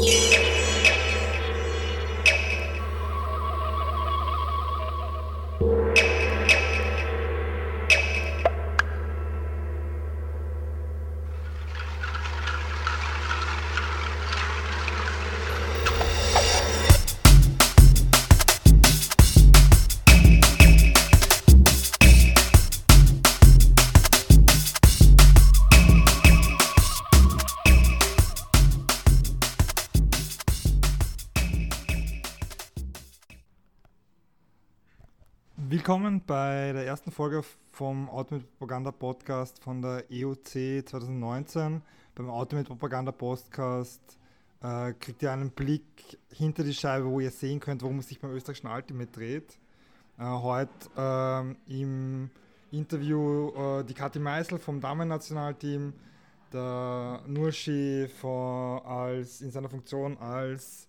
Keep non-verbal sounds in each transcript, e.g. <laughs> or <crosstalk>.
Yeah. Bei der ersten Folge vom Automate Propaganda Podcast von der EOC 2019. Beim Automate Propaganda Podcast äh, kriegt ihr einen Blick hinter die Scheibe, wo ihr sehen könnt, worum es sich beim österreichischen Ultimate dreht. Äh, heute äh, im Interview äh, die Kathi Meisel vom Damen-Nationalteam, der Nurshi als, in seiner Funktion als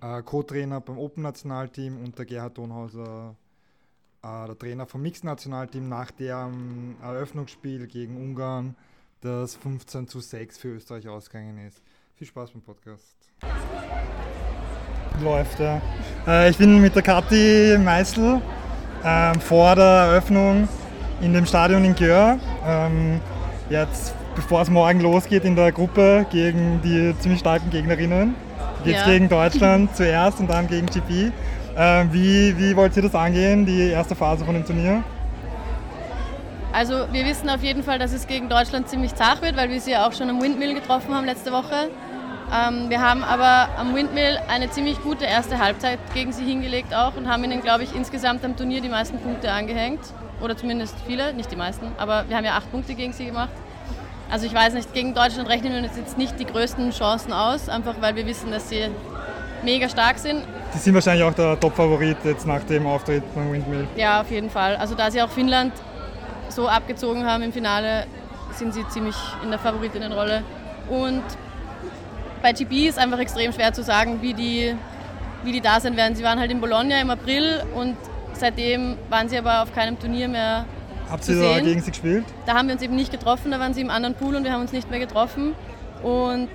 äh, Co-Trainer beim Open-Nationalteam und der Gerhard Donhauser der Trainer vom Mixed-Nationalteam nach dem Eröffnungsspiel gegen Ungarn, das 15 zu 6 für Österreich ausgegangen ist. Viel Spaß beim Podcast. Läuft, ja. Äh, ich bin mit der Kathi Meißel ähm, vor der Eröffnung in dem Stadion in Gör. Ähm, jetzt, bevor es morgen losgeht in der Gruppe gegen die ziemlich starken Gegnerinnen. Geht es ja. gegen Deutschland <laughs> zuerst und dann gegen GP. Ähm, wie, wie wollt ihr das angehen, die erste Phase von dem Turnier? Also wir wissen auf jeden Fall, dass es gegen Deutschland ziemlich zart wird, weil wir sie ja auch schon am Windmill getroffen haben letzte Woche. Ähm, wir haben aber am Windmill eine ziemlich gute erste Halbzeit gegen sie hingelegt auch und haben ihnen, glaube ich, insgesamt am Turnier die meisten Punkte angehängt. Oder zumindest viele, nicht die meisten, aber wir haben ja acht Punkte gegen sie gemacht. Also ich weiß nicht, gegen Deutschland rechnen wir uns jetzt nicht die größten Chancen aus, einfach weil wir wissen, dass sie mega stark sind. Die sind wahrscheinlich auch der Top-Favorit jetzt nach dem Auftritt beim Windmill. Ja, auf jeden Fall. Also da sie auch Finnland so abgezogen haben im Finale, sind sie ziemlich in der Favoritinnenrolle. Und bei GB ist einfach extrem schwer zu sagen, wie die, wie die da sein werden. Sie waren halt in Bologna im April und seitdem waren sie aber auf keinem Turnier mehr. Habt ihr da gegen sie gespielt? Da haben wir uns eben nicht getroffen, da waren sie im anderen Pool und wir haben uns nicht mehr getroffen. Und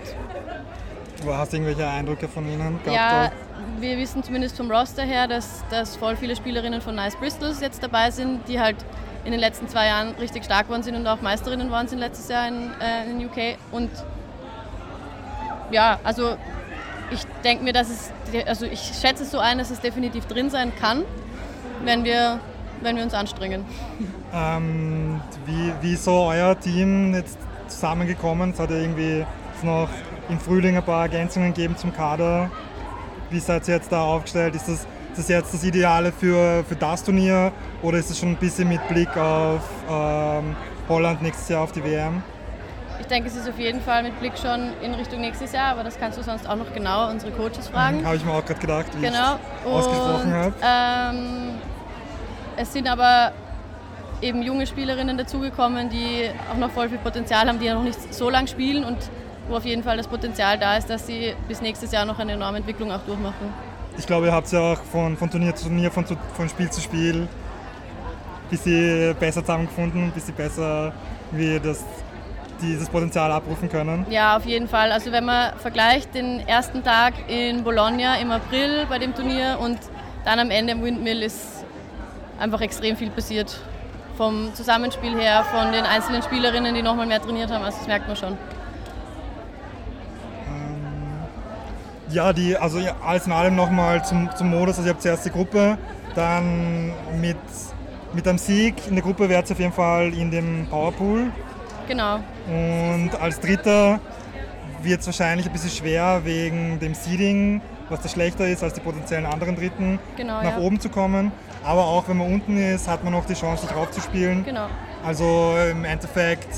Hast du irgendwelche Eindrücke von ihnen gehabt? Ja, wir wissen zumindest vom Roster her, dass, dass voll viele Spielerinnen von Nice Bristols jetzt dabei sind, die halt in den letzten zwei Jahren richtig stark geworden sind und auch Meisterinnen waren sind letztes Jahr in, äh, in UK. Und ja, also ich denke mir, dass es, also ich schätze es so ein, dass es definitiv drin sein kann, wenn wir, wenn wir uns anstrengen. <laughs> Ähm, wie, wie so euer Team jetzt zusammengekommen? Es hat ja irgendwie noch im Frühling ein paar Ergänzungen geben zum Kader. Wie seid ihr jetzt da aufgestellt? Ist das, ist das jetzt das Ideale für, für das Turnier oder ist es schon ein bisschen mit Blick auf ähm, Holland nächstes Jahr auf die WM? Ich denke, es ist auf jeden Fall mit Blick schon in Richtung nächstes Jahr, aber das kannst du sonst auch noch genau unsere Coaches fragen. Mhm, habe ich mir auch gerade gedacht, wie genau. ich ausgesprochen habe. Ähm, es sind aber eben junge Spielerinnen dazugekommen, die auch noch voll viel Potenzial haben, die ja noch nicht so lange spielen und wo auf jeden Fall das Potenzial da ist, dass sie bis nächstes Jahr noch eine enorme Entwicklung auch durchmachen. Ich glaube, ihr habt ja auch von, von Turnier zu Turnier, von, von Spiel zu Spiel ein bisschen besser zusammengefunden, ein bisschen besser wie das, dieses Potenzial abrufen können. Ja, auf jeden Fall. Also wenn man vergleicht den ersten Tag in Bologna im April bei dem Turnier und dann am Ende im Windmill ist einfach extrem viel passiert. Vom Zusammenspiel her, von den einzelnen Spielerinnen, die nochmal mehr trainiert haben, also das merkt man schon. Ja, die, also alles in allem nochmal zum, zum Modus. Also ihr habt zuerst die Gruppe, dann mit, mit einem Sieg in der Gruppe wärt ihr auf jeden Fall in dem Powerpool. Genau. Und als Dritter wird es wahrscheinlich ein bisschen schwer wegen dem Seeding, was da schlechter ist als die potenziellen anderen Dritten, genau, nach ja. oben zu kommen. Aber auch wenn man unten ist, hat man noch die Chance, sich raufzuspielen. Genau. Also im Endeffekt,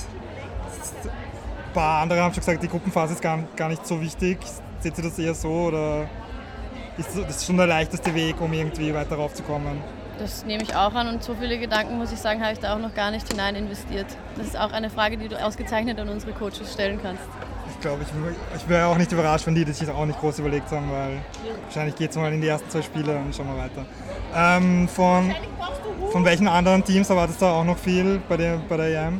ein paar andere haben schon gesagt, die Gruppenphase ist gar, gar nicht so wichtig. Seht ihr das eher so oder ist das schon der leichteste Weg, um irgendwie weiter raufzukommen? Das nehme ich auch an und so viele Gedanken, muss ich sagen, habe ich da auch noch gar nicht hinein investiert. Das ist auch eine Frage, die du ausgezeichnet an unsere Coaches stellen kannst. Ich glaube, ich, ich wäre auch nicht überrascht, wenn die das sich auch nicht groß überlegt haben, weil wahrscheinlich geht es mal in die ersten zwei Spiele und schauen wir weiter. Ähm, von, von welchen anderen Teams erwartest du auch noch viel bei der, bei der EM?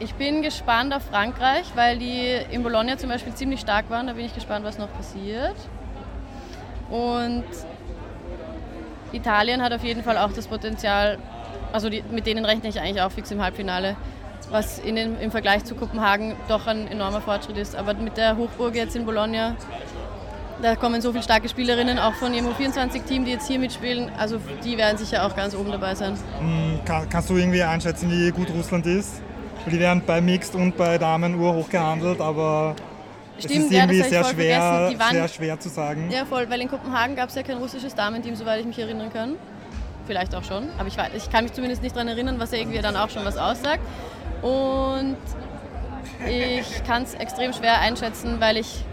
Ich bin gespannt auf Frankreich, weil die in Bologna zum Beispiel ziemlich stark waren. Da bin ich gespannt, was noch passiert. Und Italien hat auf jeden Fall auch das Potenzial, also die, mit denen rechne ich eigentlich auch fix im Halbfinale, was in den, im Vergleich zu Kopenhagen doch ein enormer Fortschritt ist. Aber mit der Hochburg jetzt in Bologna, da kommen so viele starke Spielerinnen, auch von ihrem U24-Team, die jetzt hier mitspielen. Also die werden sicher auch ganz oben dabei sein. Hm, kann, kannst du irgendwie einschätzen, wie gut Russland ist? Die werden bei Mixed und bei Damen urhoch gehandelt, aber Stimmt, es ist irgendwie ja, sehr, schwer, waren, sehr schwer zu sagen. Ja, voll, weil in Kopenhagen gab es ja kein russisches Damenteam, soweit ich mich erinnern kann. Vielleicht auch schon, aber ich, weiß, ich kann mich zumindest nicht daran erinnern, was ja irgendwie dann auch schon was aussagt. Und ich kann es extrem schwer einschätzen, weil ich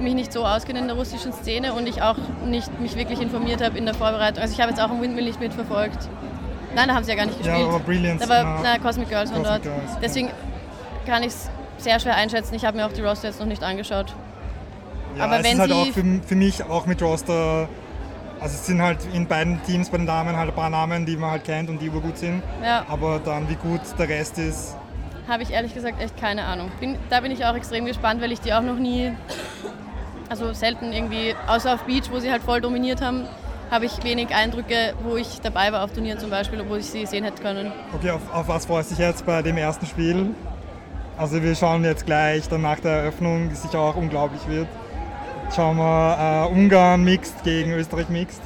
mich nicht so auskenne in der russischen Szene und ich auch nicht mich wirklich informiert habe in der Vorbereitung. Also ich habe jetzt auch im Windmill nicht mitverfolgt. Nein, da haben sie ja gar nicht gespielt. Ja, aber Brilliance. Da war, na, Cosmic Girls Cosmic dort. Girls, Deswegen kann ich es sehr schwer einschätzen. Ich habe mir auch die Roster jetzt noch nicht angeschaut. Ja, aber es wenn ist halt auch für, für mich auch mit Roster also es sind halt in beiden Teams bei den Damen halt ein paar Namen, die man halt kennt und die gut sind. Ja. Aber dann wie gut der Rest ist. Habe ich ehrlich gesagt echt keine Ahnung. Bin, da bin ich auch extrem gespannt, weil ich die auch noch nie, also selten irgendwie, außer auf Beach, wo sie halt voll dominiert haben, habe ich wenig Eindrücke, wo ich dabei war auf Turnieren zum Beispiel, obwohl ich sie sehen hätte können. Okay, auf, auf was freust du dich jetzt bei dem ersten Spiel? Also wir schauen jetzt gleich dann nach der Eröffnung, die sicher auch unglaublich wird schauen wir äh, Ungarn Mixed gegen Österreich Mixed.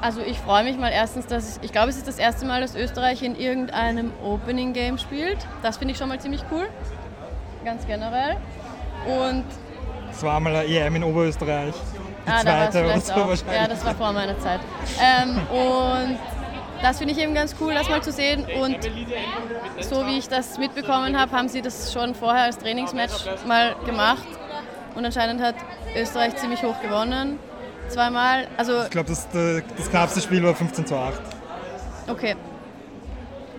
Also ich freue mich mal erstens, dass ich, ich glaube, es ist das erste Mal, dass Österreich in irgendeinem Opening Game spielt. Das finde ich schon mal ziemlich cool, ganz generell. Und es war mal eine EM in Oberösterreich. Ah, zweite da so auch. Ja, das war vor meiner Zeit. Ähm, und das finde ich eben ganz cool, das mal zu sehen. Und so wie ich das mitbekommen habe, haben sie das schon vorher als Trainingsmatch mal gemacht. Und anscheinend hat Österreich ziemlich hoch gewonnen. Zweimal. Also ich glaube, das, das knappste Spiel war 15 zu 8. Okay.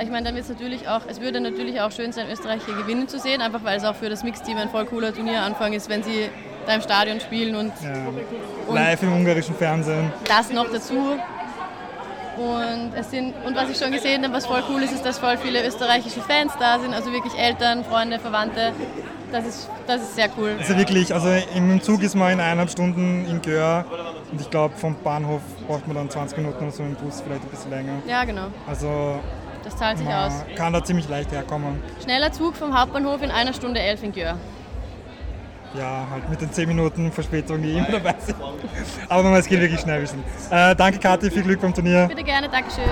Ich meine, dann wird es natürlich auch, es würde natürlich auch schön sein, Österreich hier gewinnen zu sehen, einfach weil es auch für das Mixteam ein voll cooler Turnieranfang ist, wenn sie da im Stadion spielen und, ja. und live im ungarischen Fernsehen. Das noch dazu. Und, es sind, und was ich schon gesehen habe, was voll cool ist, ist, dass voll viele österreichische Fans da sind, also wirklich Eltern, Freunde, Verwandte. Das ist, das ist sehr cool. Also wirklich, also im Zug ist man in eineinhalb Stunden in Gör und ich glaube vom Bahnhof braucht man dann 20 Minuten oder so im Bus, vielleicht ein bisschen länger. Ja, genau. Also das zahlt sich aus. Kann da ziemlich leicht herkommen. Schneller Zug vom Hauptbahnhof in einer Stunde elf in Gör. Ja, halt mit den 10 Minuten Verspätung, die immer dabei sind. Aber es geht wirklich schnell. Äh, danke Kathi, viel Glück beim Turnier. Bitte gerne, Dankeschön.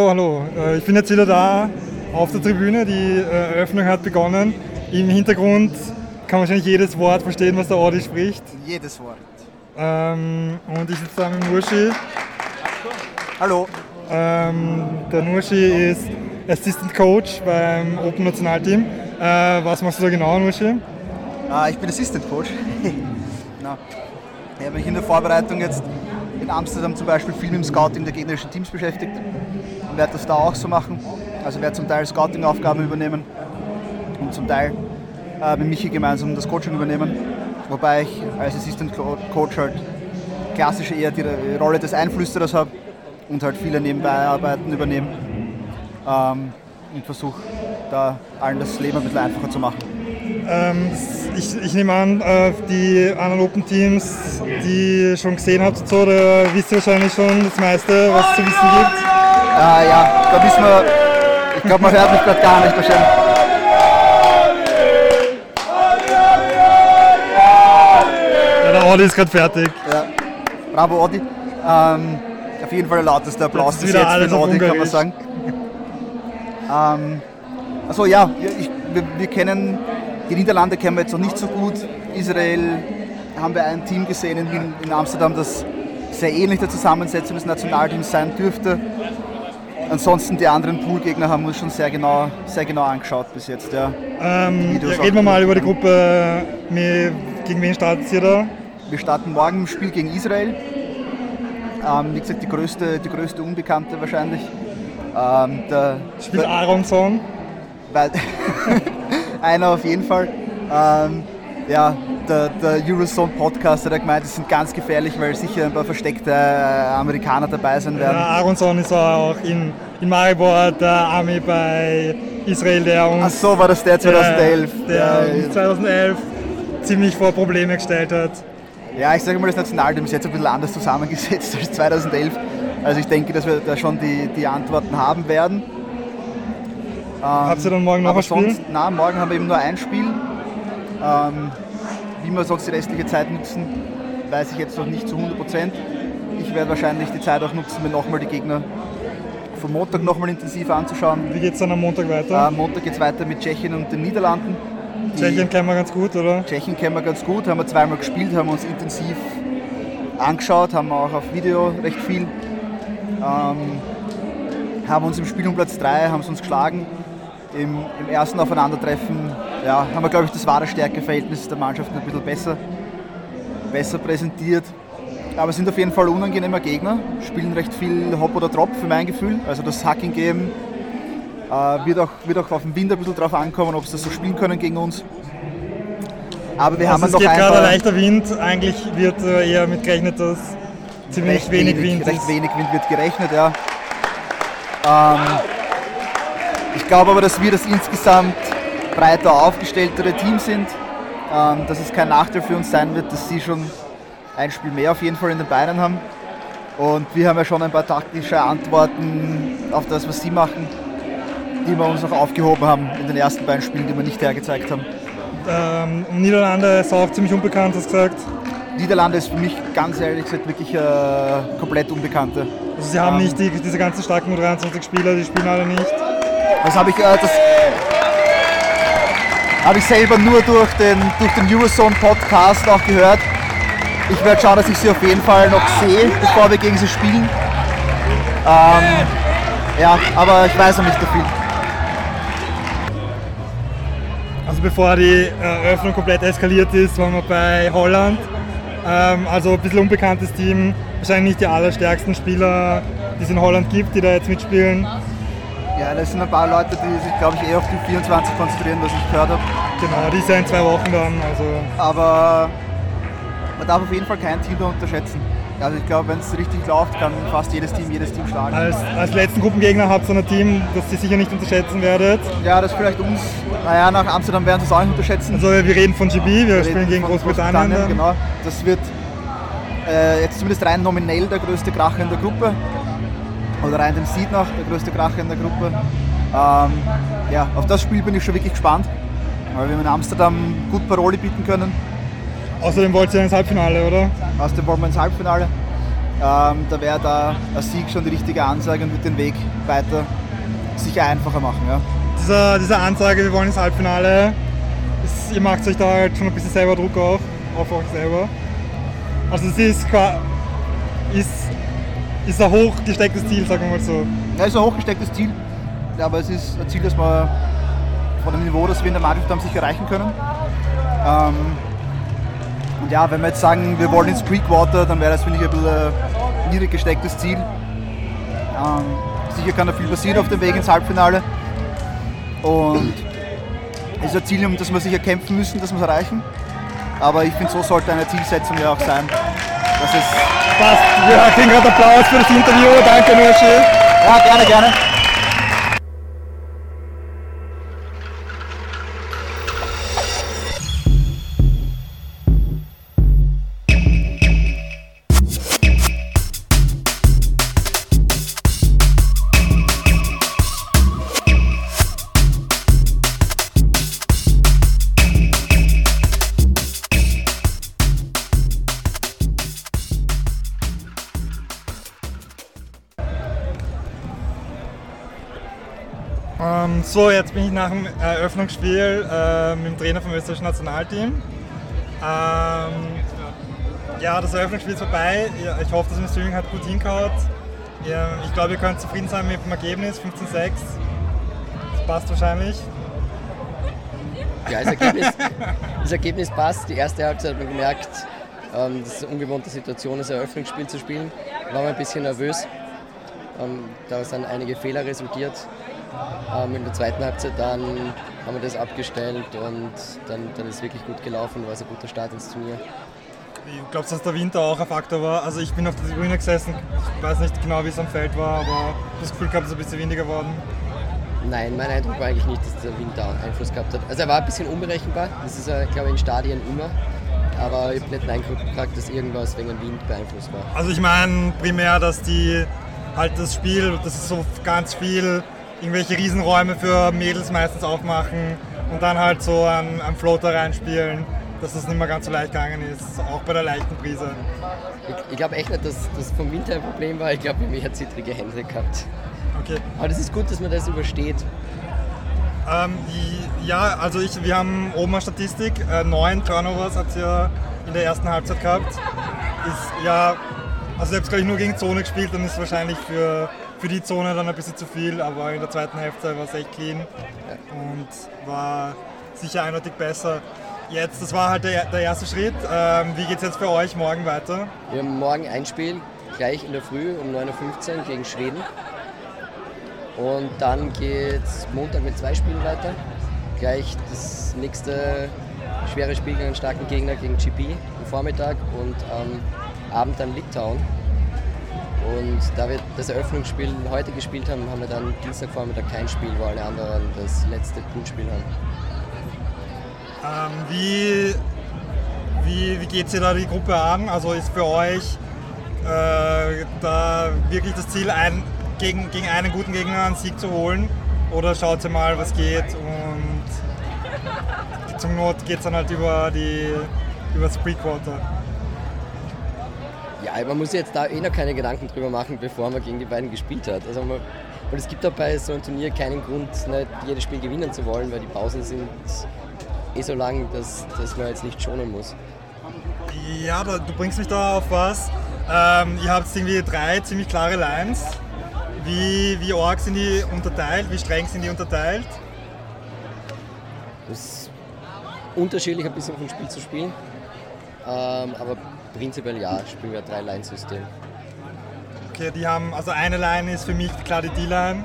Hallo, hallo. Äh, ich bin jetzt wieder da auf der Tribüne. Die äh, Eröffnung hat begonnen. Im Hintergrund kann wahrscheinlich jedes Wort verstehen, was der Audi spricht. Jedes Wort. Ähm, und ich sitze da mit Nurshi. Hallo. Ähm, der Nurshi ist Assistant Coach beim Open Nationalteam. Äh, was machst du da genau, Nurshi? Ah, ich bin Assistant Coach. <laughs> no. Ich habe mich in der Vorbereitung jetzt in Amsterdam zum Beispiel viel mit dem Scouting der gegnerischen Teams beschäftigt und werde das da auch so machen. Also werde zum Teil Scouting-Aufgaben übernehmen und zum Teil äh, mit Michi gemeinsam das Coaching übernehmen. Wobei ich als Assistant Coach halt klassisch eher die Rolle des Einflüsterers habe und halt viele Nebenbeiarbeiten übernehme ähm, und versuche da allen das Leben ein bisschen einfacher zu machen. Ähm, ich, ich, nehme an, äh, die Open Teams, die ihr schon gesehen habt, so, da wisst ihr wahrscheinlich schon das meiste, was es zu wissen gibt. Äh, ja, da wissen wir, ich glaube, man hört mich gerade gar nicht wahrscheinlich. Ja, der Audi ist gerade fertig. Ja. Bravo Audi. Ähm, auf jeden Fall der lauteste Applaus bis jetzt für Audi, kann man sagen. ähm, also ja, ich, wir, wir kennen die Niederlande kennen wir jetzt noch nicht so gut. Israel haben wir ein Team gesehen in, in Amsterdam, das sehr ähnlich der Zusammensetzung des Nationalteams sein dürfte. Ansonsten die anderen Poolgegner haben wir uns schon sehr genau, sehr genau angeschaut bis jetzt. Ja. Ähm, ja, reden wir mal über die Gruppe. Gegen wen startet ihr da? Wir starten morgen im Spiel gegen Israel. Ähm, wie gesagt, die größte, die größte Unbekannte wahrscheinlich. Ähm, der, Spielt Aronson? <laughs> Einer auf jeden Fall. Ähm, ja, der, der Eurozone Podcast hat gemeint, die sind ganz gefährlich, weil sicher ein paar versteckte äh, Amerikaner dabei sein werden. Ja, Aronson ist auch in, in Maribor der Army bei Israel, der uns. Ach so, war das der 2011? Der, der ja, 2011 ziemlich vor Probleme gestellt hat. Ja, ich sage mal, das Nationalteam ist jetzt ein bisschen anders zusammengesetzt <laughs> als 2011. Also ich denke, dass wir da schon die, die Antworten haben werden. Ähm, Habt ihr dann morgen noch ein Spiel? Sonst, nein, morgen haben wir eben nur ein Spiel. Ähm, wie wir sonst die restliche Zeit nutzen, weiß ich jetzt noch nicht zu 100 Prozent. Ich werde wahrscheinlich die Zeit auch nutzen, mir nochmal die Gegner vom Montag nochmal intensiver anzuschauen. Wie geht es dann am Montag weiter? Äh, am Montag geht es weiter mit Tschechien und den Niederlanden. Tschechien kennen wir ganz gut, oder? Tschechien kennen wir ganz gut, haben wir zweimal gespielt, haben uns intensiv angeschaut, haben wir auch auf Video recht viel. Ähm, haben uns im Spiel um Platz 3, haben uns geschlagen. Im, Im, ersten Aufeinandertreffen ja, haben wir, glaube ich, das wahre Stärkeverhältnis der Mannschaft ein bisschen besser, besser präsentiert. Aber sind auf jeden Fall unangenehmer Gegner, spielen recht viel Hop oder Drop für mein Gefühl. Also das Hacking Game äh, wird, auch, wird auch auf den Wind ein bisschen drauf ankommen, ob sie das so spielen können gegen uns. Aber wir also haben es noch geht gerade ein leichter Wind. Eigentlich wird äh, eher mit gerechnet, dass ziemlich wenig, wenig, Wind Recht wenig Wind wird gerechnet, ja. Ähm, ich glaube aber, dass wir das insgesamt breiter aufgestelltere Team sind. Ähm, dass es kein Nachteil für uns sein wird, dass sie schon ein Spiel mehr auf jeden Fall in den Beinen haben. Und wir haben ja schon ein paar taktische Antworten auf das, was sie machen die wir uns noch aufgehoben haben in den ersten beiden Spielen, die wir nicht hergezeigt haben. Ähm, Niederlande ist auch ziemlich unbekannt, hast du gesagt. Niederlande ist für mich ganz ehrlich gesagt wirklich äh, komplett Unbekannte. Also sie haben ähm, nicht die, diese ganzen starken 23 Spieler, die spielen alle nicht. Das habe ich, äh, das habe ich selber nur durch den, durch den Eurozone Podcast auch gehört. Ich werde schauen, dass ich sie auf jeden Fall noch sehe, bevor wir gegen sie spielen. Ähm, ja, aber ich weiß noch nicht so viel. Also bevor die Eröffnung komplett eskaliert ist, waren wir bei Holland. Ähm, also ein bisschen unbekanntes Team, wahrscheinlich nicht die allerstärksten Spieler, die es in Holland gibt, die da jetzt mitspielen. Ja, das sind ein paar Leute, die sich, glaube ich, eher auf die 24 konzentrieren, was ich gehört habe. Genau, die in zwei Wochen dann. Also. Aber man darf auf jeden Fall kein Team da unterschätzen. Also ich glaube, wenn es richtig läuft, kann fast jedes Team jedes Team schlagen. Als, als letzten Gruppengegner habt ihr ein Team, das ihr sicher nicht unterschätzen werdet. Ja, das vielleicht uns, naja, nach Amsterdam werden sie es auch nicht unterschätzen. Also wir reden von GB, wir, wir spielen gegen Großbritannien. Großbritannien genau. Das wird äh, jetzt zumindest rein nominell der größte Kracher in der Gruppe. Oder rein dem Seed nach, der größte Kracher in der Gruppe. Ähm, ja, auf das Spiel bin ich schon wirklich gespannt, weil wir in Amsterdam gut Parole bieten können. Außerdem wollt ihr ins Halbfinale, oder? Außerdem wollen wir ins Halbfinale. Ähm, da wäre da ein Sieg schon die richtige Ansage und wird den Weg weiter sicher einfacher machen. Ja. Diese, diese Ansage, wir wollen ins Halbfinale, ist, ihr macht euch da halt schon ein bisschen selber Druck auf, auf euch selber. Also es ist, ist, ist ein hochgestecktes Ziel, sagen wir mal so. Ja, es ist ein hochgestecktes Ziel, aber es ist ein Ziel, das wir von dem Niveau, das wir in der Mannschaft haben, sicher erreichen können. Ähm, und ja, wenn wir jetzt sagen, wir wollen ins Creekwater, dann wäre das, finde ich, ein bisschen ein niedrig gestecktes Ziel. Ähm, sicher kann da viel passieren auf dem Weg ins Halbfinale. Und es ist ein Ziel, um das wir sicher kämpfen müssen, dass wir es erreichen. Aber ich finde, so sollte eine Zielsetzung ja auch sein. Das ist Passt. Wir kriegen gerade Applaus für das Interview. Danke, Nurschi. Ja, gerne, gerne. So, jetzt bin ich nach dem Eröffnungsspiel äh, mit dem Trainer vom österreichischen Nationalteam. Ähm, Ja, das Eröffnungsspiel ist vorbei. Ich hoffe, dass im Streaming hat gut hingehaut. Ich glaube, ihr könnt zufrieden sein mit dem Ergebnis 15-6. Das passt wahrscheinlich. Ja, das Ergebnis, das Ergebnis passt. Die erste Halbzeit hat man gemerkt, ähm, das ist eine ungewohnte Situation, das Eröffnungsspiel zu spielen. War man ein bisschen nervös. Ähm, da sind einige Fehler resultiert. Ähm, in der zweiten Halbzeit dann haben wir das abgestellt und dann, dann ist es wirklich gut gelaufen, war es ein guter Start ins Turnier. Ich glaube, dass der Winter auch ein Faktor war. Also ich bin auf der Tribüne gesessen, ich weiß nicht genau, wie es am Feld war, aber das Gefühl gehabt, es ist ein bisschen windiger geworden. Nein, mein Eindruck war eigentlich nicht, dass der Winter Einfluss gehabt hat. Also er war ein bisschen unberechenbar, das ist er, glaube ich, in Stadien immer. Aber ich habe nicht den Eindruck gehabt, dass irgendwas wegen dem Wind beeinflusst war. Also ich meine primär, dass die halt das Spiel, das ist so ganz viel, irgendwelche Riesenräume für Mädels meistens aufmachen und dann halt so einen, einen Floater reinspielen, dass das nicht mehr ganz so leicht gegangen ist, auch bei der leichten Prise. Ich, ich glaube echt nicht, dass das vom Winter ein Problem war. Ich glaube, wir haben zittrige Hände gehabt. Okay. Aber das ist gut, dass man das übersteht. Ähm, ja, also ich, wir haben oben eine Statistik. Äh, neun Turnovers hat sie ja in der ersten Halbzeit gehabt. Ist ja, also selbst glaube ich nur gegen Zone gespielt, dann ist wahrscheinlich für, für die Zone dann ein bisschen zu viel, aber in der zweiten Hälfte war es echt clean und war sicher eindeutig besser. Jetzt, das war halt der, der erste Schritt. Ähm, wie geht es jetzt für euch morgen weiter? Wir haben morgen ein Spiel, gleich in der Früh um 9.15 Uhr gegen Schweden. Und dann geht es Montag mit zwei Spielen weiter. Gleich das nächste schwere Spiel gegen einen starken Gegner gegen GP am Vormittag und am Abend dann Litauen. Und da wir das Eröffnungsspiel heute gespielt haben, haben wir dann Dienstagvormittag kein Spiel, wo alle anderen das letzte Poolspiel haben. Ähm, wie wie, wie geht es da die Gruppe an? Also ist für euch äh, da wirklich das Ziel, ein, gegen, gegen einen guten Gegner einen Sieg zu holen? Oder schaut ihr mal, was geht und <laughs> zum Not geht es dann halt über, die, über das Pre-Quarter? Ja, man muss jetzt da eh noch keine Gedanken drüber machen, bevor man gegen die beiden gespielt hat. Also man, und es gibt auch bei so einem Turnier keinen Grund, nicht jedes Spiel gewinnen zu wollen, weil die Pausen sind eh so lang, dass, dass man jetzt nicht schonen muss. Ja, du bringst mich da auf was. Ähm, ihr habt irgendwie drei ziemlich klare Lines. Wie, wie arg sind die unterteilt? Wie streng sind die unterteilt? Das ist unterschiedlich ein bisschen von Spiel zu Spiel. Ähm, aber prinzipiell ja, spielen wir ein Drei-Line-System. Okay, die haben, also eine Line ist für mich klar die D-Line.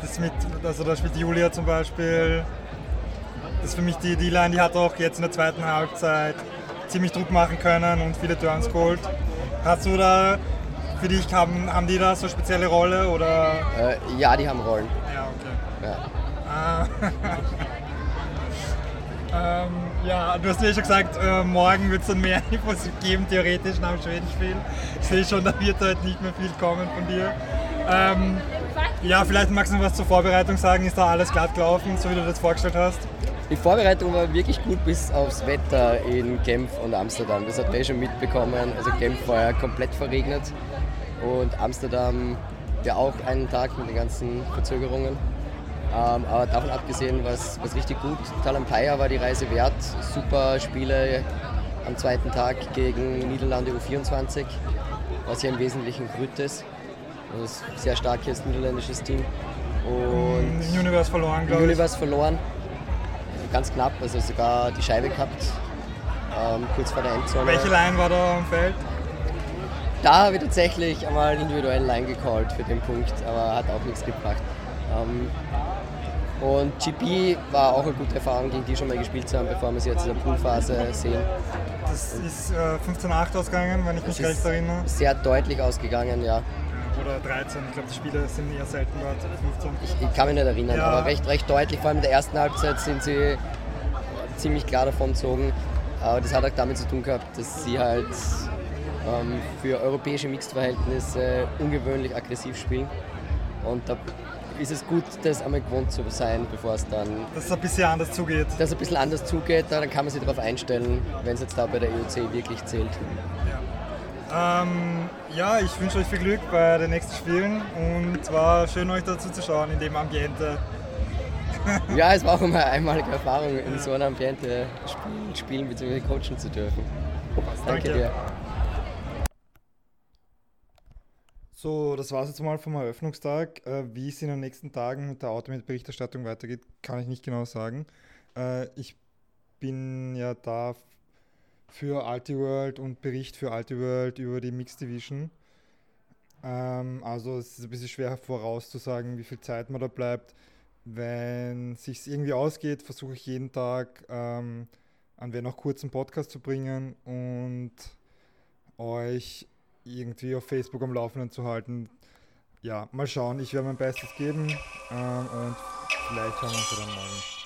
Das mit, also da spielt Julia zum Beispiel. Das ist für mich die D-Line, die hat auch jetzt in der zweiten Halbzeit ziemlich Druck machen können und viele Turns geholt. Hast du da für dich, haben, haben die da so eine spezielle Rolle? Oder? Äh, ja, die haben Rollen. Ja, okay. Ja. Ah. <laughs> ähm, ja, du hast ja schon gesagt, äh, morgen wird es dann mehr <laughs> Infos geben, theoretisch nach dem Schwedenspiel. Ich sehe schon, da wird heute nicht mehr viel kommen von dir. Ähm, ja, vielleicht magst du noch was zur Vorbereitung sagen. Ist da alles glatt gelaufen, so wie du das vorgestellt hast? Die Vorbereitung war wirklich gut bis aufs Wetter in Genf und Amsterdam. Das hat man eh schon mitbekommen. Also Genf war ja komplett verregnet und Amsterdam ja auch einen Tag mit den ganzen Verzögerungen. Ähm, aber davon abgesehen war es richtig gut. Talampaya war die Reise wert. Super Spiele am zweiten Tag gegen Niederlande U24, was ja im Wesentlichen Grütes. Also ein sehr starkes niederländisches Team. Und Universe verloren, glaube ich. Universe verloren. Ganz knapp, also sogar die Scheibe gehabt, ähm, kurz vor der Endzone. Welche Line war da am Feld? Da habe ich tatsächlich einmal individuell Line gecallt für den Punkt, aber hat auch nichts gebracht. Ähm, und GP war auch eine gute Erfahrung, gegen die schon mal gespielt zu haben, bevor wir sie jetzt in der Poolphase sehen. Das ist äh, 15-8 ausgegangen, wenn ich mich recht erinnere. Sehr deutlich ausgegangen, ja. Oder 13, ich glaube die Spiele sind eher selten dort, 15. Ich, ich, kann mich nicht erinnern, ja. aber recht, recht deutlich, vor allem in der ersten Halbzeit sind sie ziemlich klar davon gezogen. Aber das hat auch damit zu tun gehabt, dass sie halt ähm, für europäische Mixed-Verhältnisse ungewöhnlich aggressiv spielen. Und da ist es gut, das einmal gewohnt zu sein, bevor es dann. Dass es ein bisschen anders zugeht. Dass es ein bisschen anders zugeht, dann kann man sich darauf einstellen, wenn es jetzt da bei der EOC wirklich zählt. Ja, ähm, ja ich wünsche euch viel Glück bei den nächsten Spielen und es war schön, euch dazu zu schauen in dem Ambiente. <laughs> ja, es war auch immer eine einmalige Erfahrung, in so einem Ambiente spielen, spielen bzw. coachen zu dürfen. Danke dir. So, das war es jetzt mal vom Eröffnungstag. Äh, wie es in den nächsten Tagen mit der Automat-Berichterstattung weitergeht, kann ich nicht genau sagen. Äh, ich bin ja da für Ultiworld und Bericht für Ultiworld über die Mixed Division. Ähm, also es ist ein bisschen schwer vorauszusagen, wie viel Zeit man da bleibt. Wenn sich irgendwie ausgeht, versuche ich jeden Tag ähm, an wer noch einen Podcast zu bringen und euch irgendwie auf Facebook am Laufenden zu halten. Ja, mal schauen. Ich werde mein Bestes geben ähm, und vielleicht hören wir uns dann morgen.